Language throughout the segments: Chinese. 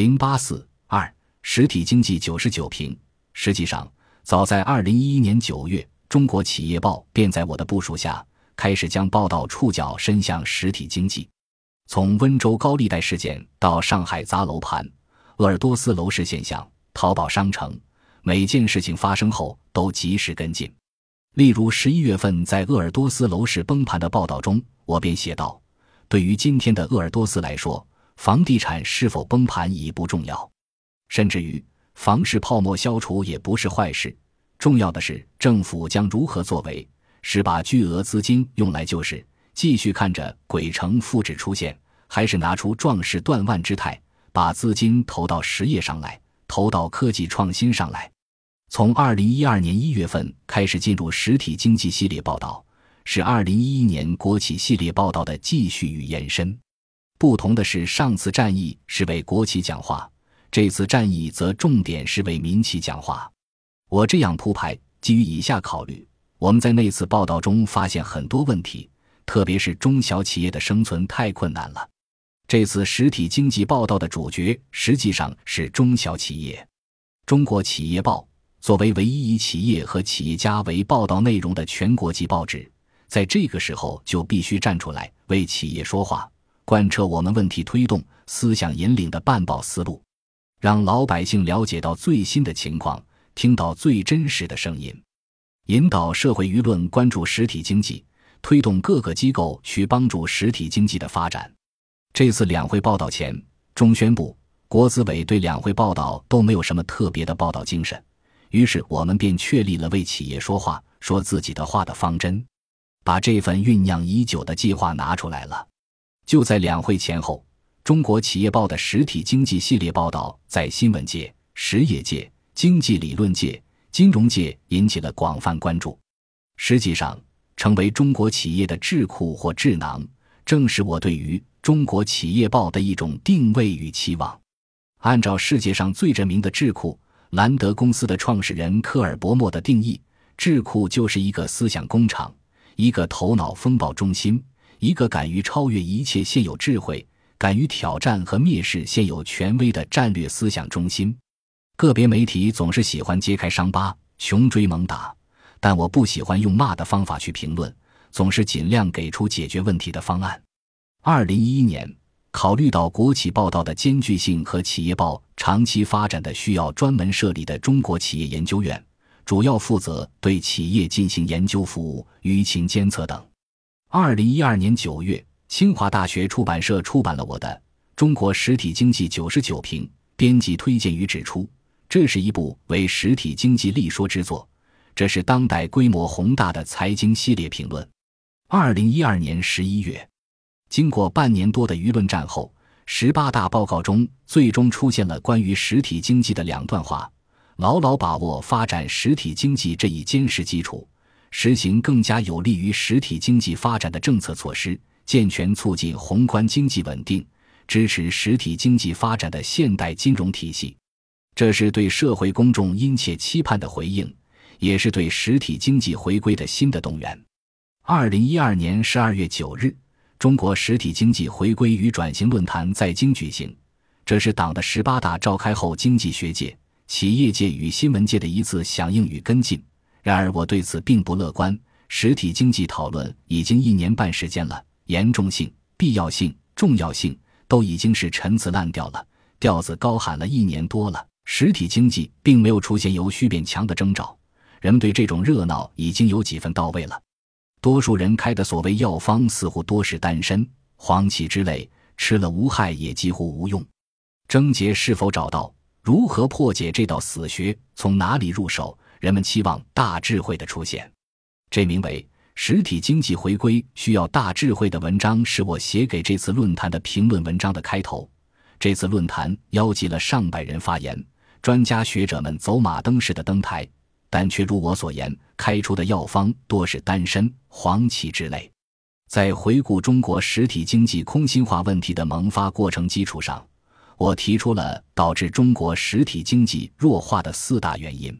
零八四二实体经济九十九评。实际上，早在二零一一年九月，《中国企业报》便在我的部署下开始将报道触角伸向实体经济。从温州高利贷事件到上海砸楼盘、鄂尔多斯楼市现象、淘宝商城，每件事情发生后都及时跟进。例如，十一月份在鄂尔多斯楼市崩盘的报道中，我便写道：“对于今天的鄂尔多斯来说。”房地产是否崩盘已不重要，甚至于房市泡沫消除也不是坏事。重要的是政府将如何作为，是把巨额资金用来救市，继续看着鬼城复制出现，还是拿出壮士断腕之态，把资金投到实业上来，投到科技创新上来。从二零一二年一月份开始进入实体经济系列报道，是二零一一年国企系列报道的继续与延伸。不同的是，上次战役是为国企讲话，这次战役则重点是为民企讲话。我这样铺排，基于以下考虑：我们在那次报道中发现很多问题，特别是中小企业的生存太困难了。这次实体经济报道的主角实际上是中小企业。中国企业报作为唯一以企业和企业家为报道内容的全国级报纸，在这个时候就必须站出来为企业说话。贯彻我们问题推动、思想引领的办报思路，让老百姓了解到最新的情况，听到最真实的声音，引导社会舆论关注实体经济，推动各个机构去帮助实体经济的发展。这次两会报道前，中宣部、国资委对两会报道都没有什么特别的报道精神，于是我们便确立了为企业说话、说自己的话的方针，把这份酝酿已久的计划拿出来了。就在两会前后，《中国企业报》的实体经济系列报道在新闻界、实业界、经济理论界、金融界引起了广泛关注。实际上，成为中国企业的智库或智囊，正是我对于《中国企业报》的一种定位与期望。按照世界上最著名的智库兰德公司的创始人科尔伯默的定义，智库就是一个思想工厂，一个头脑风暴中心。一个敢于超越一切现有智慧、敢于挑战和蔑视现有权威的战略思想中心。个别媒体总是喜欢揭开伤疤、穷追猛打，但我不喜欢用骂的方法去评论，总是尽量给出解决问题的方案。二零一一年，考虑到国企报道的艰巨性和企业报长期发展的需要，专门设立的中国企业研究院，主要负责对企业进行研究服务、舆情监测等。二零一二年九月，清华大学出版社出版了我的《中国实体经济九十九评》，编辑推荐语指出，这是一部为实体经济立说之作，这是当代规模宏大的财经系列评论。二零一二年十一月，经过半年多的舆论战后，十八大报告中最终出现了关于实体经济的两段话：牢牢把握发展实体经济这一坚实基础。实行更加有利于实体经济发展的政策措施，健全促进宏观经济稳定、支持实体经济发展的现代金融体系。这是对社会公众殷切期盼的回应，也是对实体经济回归的新的动员。二零一二年十二月九日，中国实体经济回归与转型论坛在京举行，这是党的十八大召开后经济学界、企业界与新闻界的一次响应与跟进。然而，我对此并不乐观。实体经济讨论已经一年半时间了，严重性、必要性、重要性都已经是陈词滥调了，调子高喊了一年多了，实体经济并没有出现由虚变强的征兆。人们对这种热闹已经有几分到位了。多数人开的所谓药方似乎多是丹参、黄芪之类，吃了无害也几乎无用。症结是否找到？如何破解这道死穴？从哪里入手？人们期望大智慧的出现，这名为“实体经济回归需要大智慧”的文章是我写给这次论坛的评论文章的开头。这次论坛邀集了上百人发言，专家学者们走马灯似的登台，但却如我所言，开出的药方多是丹参、黄芪之类。在回顾中国实体经济空心化问题的萌发过程基础上，我提出了导致中国实体经济弱化的四大原因。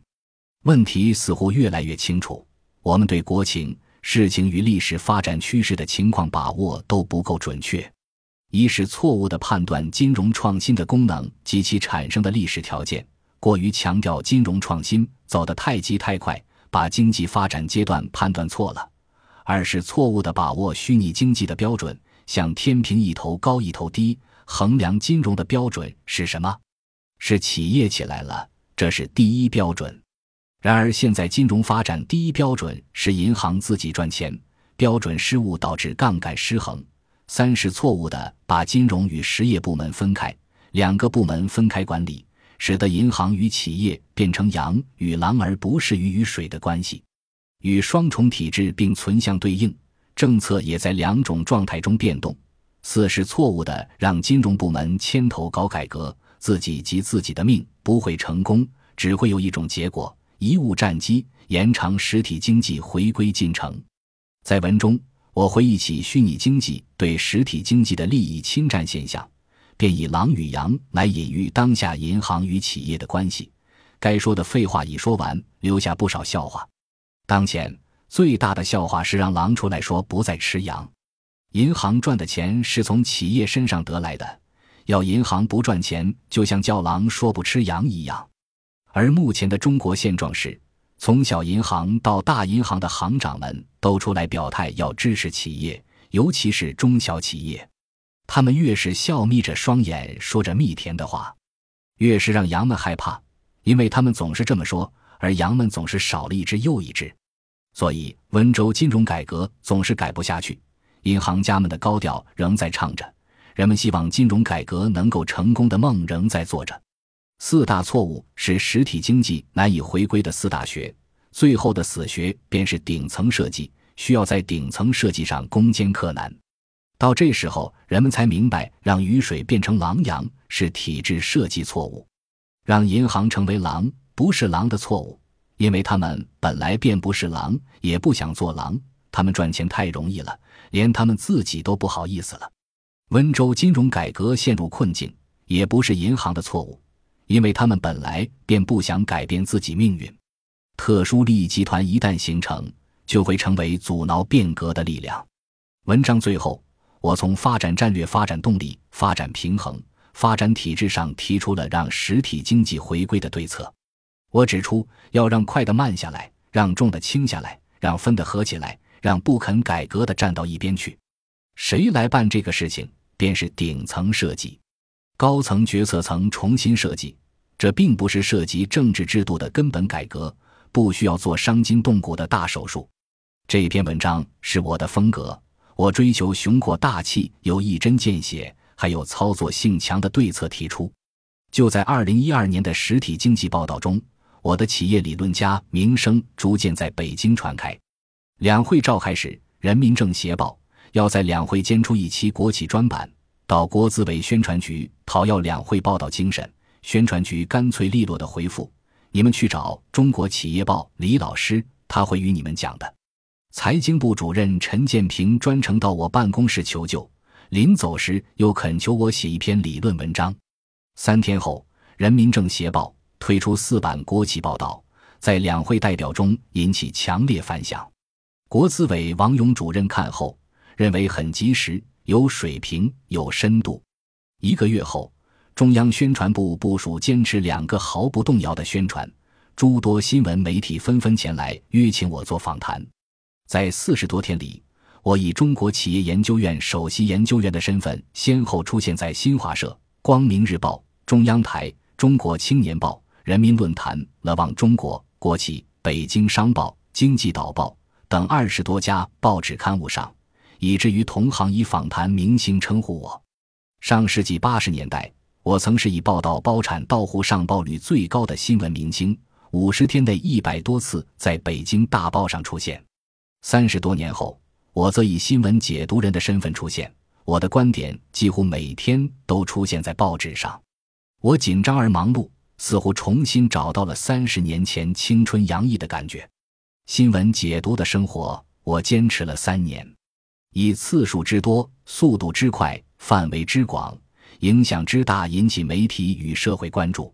问题似乎越来越清楚，我们对国情、事情与历史发展趋势的情况把握都不够准确。一是错误的判断金融创新的功能及其产生的历史条件，过于强调金融创新，走得太急太快，把经济发展阶段判断错了；二是错误的把握虚拟经济的标准，像天平一头高一头低，衡量金融的标准是什么？是企业起来了，这是第一标准。然而现在金融发展第一标准是银行自己赚钱，标准失误导致杠杆失衡。三是错误的把金融与实业部门分开，两个部门分开管理，使得银行与企业变成羊与狼而不是鱼与水的关系，与双重体制并存相对应，政策也在两种状态中变动。四是错误的让金融部门牵头搞改革，自己及自己的命不会成功，只会有一种结果：贻误战机，延长实体经济回归进程。在文中。我回忆起虚拟经济对实体经济的利益侵占现象，便以狼与羊来隐喻当下银行与企业的关系。该说的废话已说完，留下不少笑话。当前最大的笑话是让狼出来说不再吃羊，银行赚的钱是从企业身上得来的，要银行不赚钱，就像叫狼说不吃羊一样。而目前的中国现状是。从小银行到大银行的行长们都出来表态，要支持企业，尤其是中小企业。他们越是笑眯着双眼说着蜜甜的话，越是让羊们害怕，因为他们总是这么说，而羊们总是少了一只又一只。所以温州金融改革总是改不下去，银行家们的高调仍在唱着，人们希望金融改革能够成功的梦仍在做着。四大错误是实体经济难以回归的四大学，最后的死穴便是顶层设计，需要在顶层设计上攻坚克难。到这时候，人们才明白，让雨水变成狼羊是体制设计错误，让银行成为狼不是狼的错误，因为他们本来便不是狼，也不想做狼，他们赚钱太容易了，连他们自己都不好意思了。温州金融改革陷入困境，也不是银行的错误。因为他们本来便不想改变自己命运，特殊利益集团一旦形成，就会成为阻挠变革的力量。文章最后，我从发展战略、发展动力、发展平衡、发展体制上提出了让实体经济回归的对策。我指出，要让快的慢下来，让重的轻下来，让分的合起来，让不肯改革的站到一边去。谁来办这个事情？便是顶层设计。高层决策层重新设计，这并不是涉及政治制度的根本改革，不需要做伤筋动骨的大手术。这篇文章是我的风格，我追求雄阔大气，有一针见血，还有操作性强的对策提出。就在二零一二年的实体经济报道中，我的企业理论家名声逐渐在北京传开。两会召开时，《人民政协报》要在两会间出一期国企专版。到国资委宣传局讨要两会报道精神，宣传局干脆利落的回复：“你们去找中国企业报李老师，他会与你们讲的。”财经部主任陈建平专程到我办公室求救，临走时又恳求我写一篇理论文章。三天后，《人民政协报》推出四版国企报道，在两会代表中引起强烈反响。国资委王勇主任看后认为很及时。有水平，有深度。一个月后，中央宣传部部署坚持两个毫不动摇的宣传，诸多新闻媒体纷纷前来约请我做访谈。在四十多天里，我以中国企业研究院首席研究员的身份，先后出现在新华社、光明日报、中央台、中国青年报、人民论坛、了望中国、国企、北京商报、经济导报等二十多家报纸刊物上。以至于同行以访谈明星称呼我。上世纪八十年代，我曾是以报道包产到户上报率最高的新闻明星，五十天内一百多次在北京大报上出现。三十多年后，我则以新闻解读人的身份出现，我的观点几乎每天都出现在报纸上。我紧张而忙碌，似乎重新找到了三十年前青春洋溢的感觉。新闻解读的生活，我坚持了三年。以次数之多、速度之快、范围之广、影响之大引起媒体与社会关注。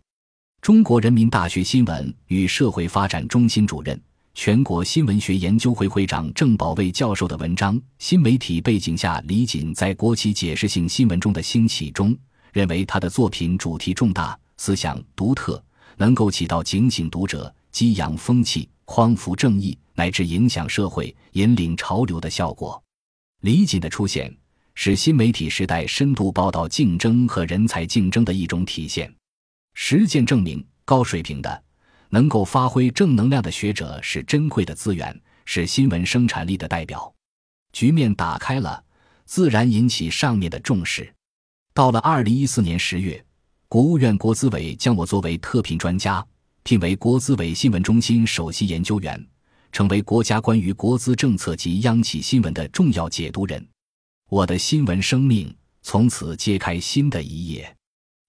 中国人民大学新闻与社会发展中心主任、全国新闻学研究会会长郑保卫教授的文章《新媒体背景下李锦在国企解释性新闻中的兴起》中，认为他的作品主题重大，思想独特，能够起到警醒读者、激扬风气、匡扶正义乃至影响社会、引领潮流的效果。李锦的出现是新媒体时代深度报道竞争和人才竞争的一种体现。实践证明，高水平的。能够发挥正能量的学者是珍贵的资源，是新闻生产力的代表。局面打开了，自然引起上面的重视。到了二零一四年十月，国务院国资委将我作为特聘专家，聘为国资委新闻中心首席研究员，成为国家关于国资政策及央企新闻的重要解读人。我的新闻生命从此揭开新的一页。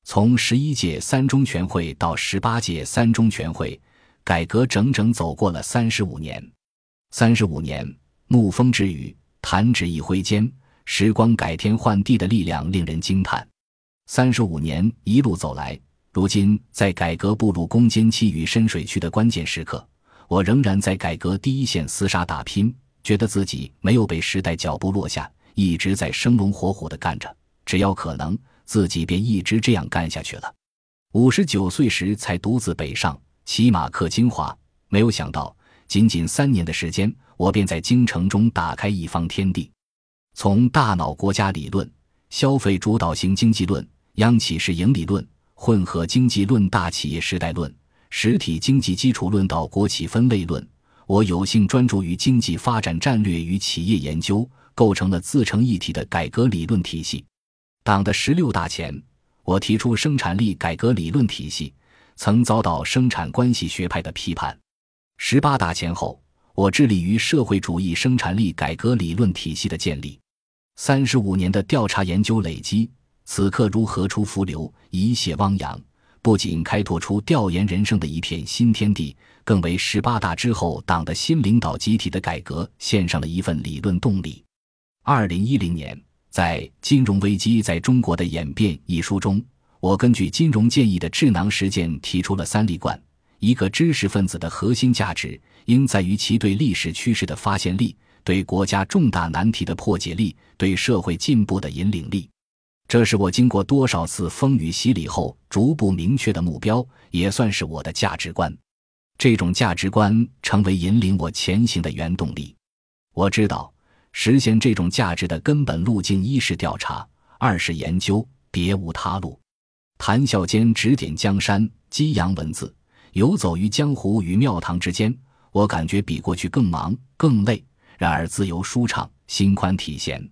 从十一届三中全会到十八届三中全会，改革整整走过了三十五年。三十五年，沐风之雨，弹指一挥间，时光改天换地的力量令人惊叹。三十五年一路走来，如今在改革步入攻坚期与深水区的关键时刻，我仍然在改革第一线厮杀打拼，觉得自己没有被时代脚步落下，一直在生龙活虎的干着。只要可能。自己便一直这样干下去了。五十九岁时才独自北上，骑马克金华。没有想到，仅仅三年的时间，我便在京城中打开一方天地。从大脑国家理论、消费主导型经济论、央企式盈理论、混合经济论、大企业时代论、实体经济基础论到国企分类论，我有幸专注于经济发展战略与企业研究，构成了自成一体的改革理论体系。党的十六大前，我提出生产力改革理论体系，曾遭到生产关系学派的批判。十八大前后，我致力于社会主义生产力改革理论体系的建立。三十五年的调查研究累积，此刻如河出伏流，一泻汪洋，不仅开拓出调研人生的一片新天地，更为十八大之后党的新领导集体的改革献上了一份理论动力。二零一零年。在《金融危机在中国的演变》一书中，我根据金融建议的智囊实践提出了三力贯：一个知识分子的核心价值应在于其对历史趋势的发现力、对国家重大难题的破解力、对社会进步的引领力。这是我经过多少次风雨洗礼后逐步明确的目标，也算是我的价值观。这种价值观成为引领我前行的原动力。我知道。实现这种价值的根本路径，一是调查，二是研究，别无他路。谈笑间，指点江山，激扬文字，游走于江湖与庙堂之间。我感觉比过去更忙更累，然而自由舒畅，心宽体闲。